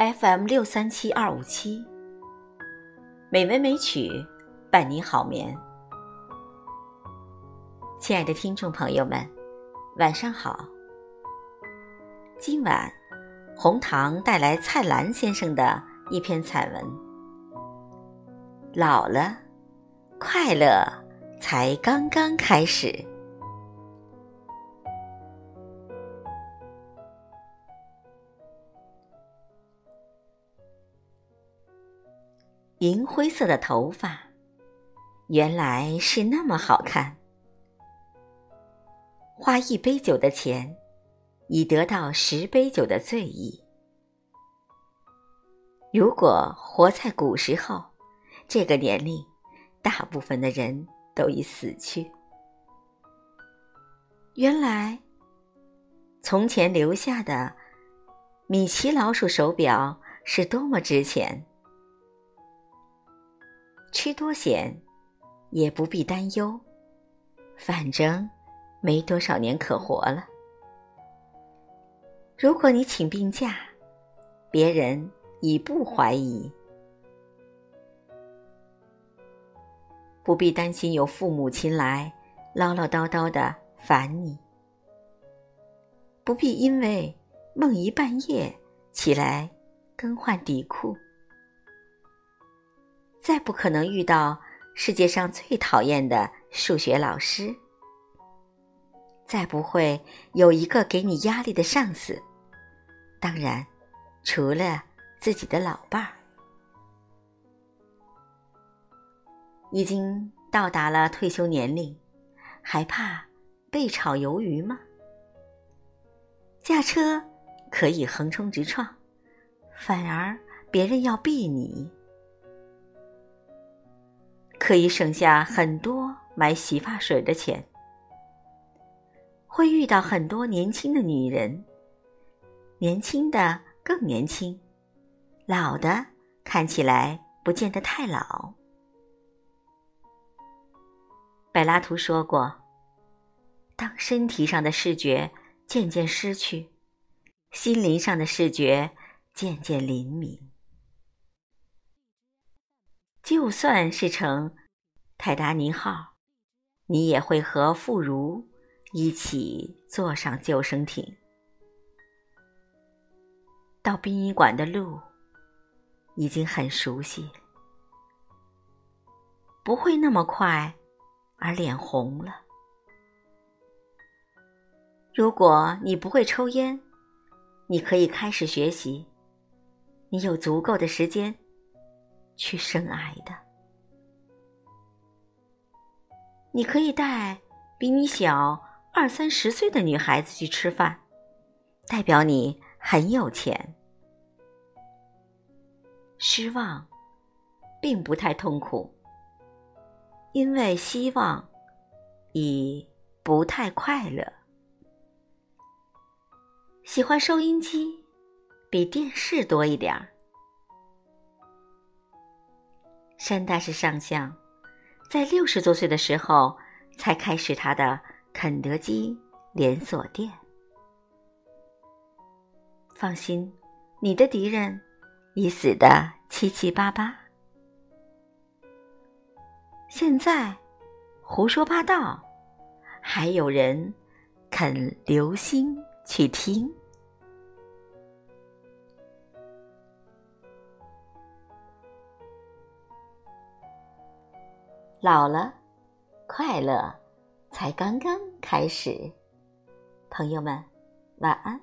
FM 六三七二五七，美文美曲伴你好眠。亲爱的听众朋友们，晚上好。今晚，红糖带来蔡澜先生的一篇散文。老了，快乐才刚刚开始。银灰色的头发，原来是那么好看。花一杯酒的钱，已得到十杯酒的醉意。如果活在古时候，这个年龄，大部分的人都已死去。原来，从前留下的米奇老鼠手表是多么值钱。吃多咸，也不必担忧，反正没多少年可活了。如果你请病假，别人已不怀疑，不必担心有父母亲来唠唠叨叨的烦你，不必因为梦遗半夜起来更换底裤。再不可能遇到世界上最讨厌的数学老师，再不会有一个给你压力的上司，当然，除了自己的老伴儿。已经到达了退休年龄，还怕被炒鱿鱼吗？驾车可以横冲直撞，反而别人要避你。可以省下很多买洗发水的钱，会遇到很多年轻的女人，年轻的更年轻，老的看起来不见得太老。柏拉图说过：“当身体上的视觉渐渐失去，心灵上的视觉渐渐灵敏。”就算是成泰达尼号，你也会和妇孺一起坐上救生艇。到殡仪馆的路已经很熟悉，不会那么快而脸红了。如果你不会抽烟，你可以开始学习。你有足够的时间。去深爱的，你可以带比你小二三十岁的女孩子去吃饭，代表你很有钱。失望，并不太痛苦，因为希望已不太快乐。喜欢收音机，比电视多一点儿。山大士上相，在六十多岁的时候才开始他的肯德基连锁店。放心，你的敌人已死得七七八八。现在胡说八道，还有人肯留心去听。老了，快乐才刚刚开始。朋友们，晚安。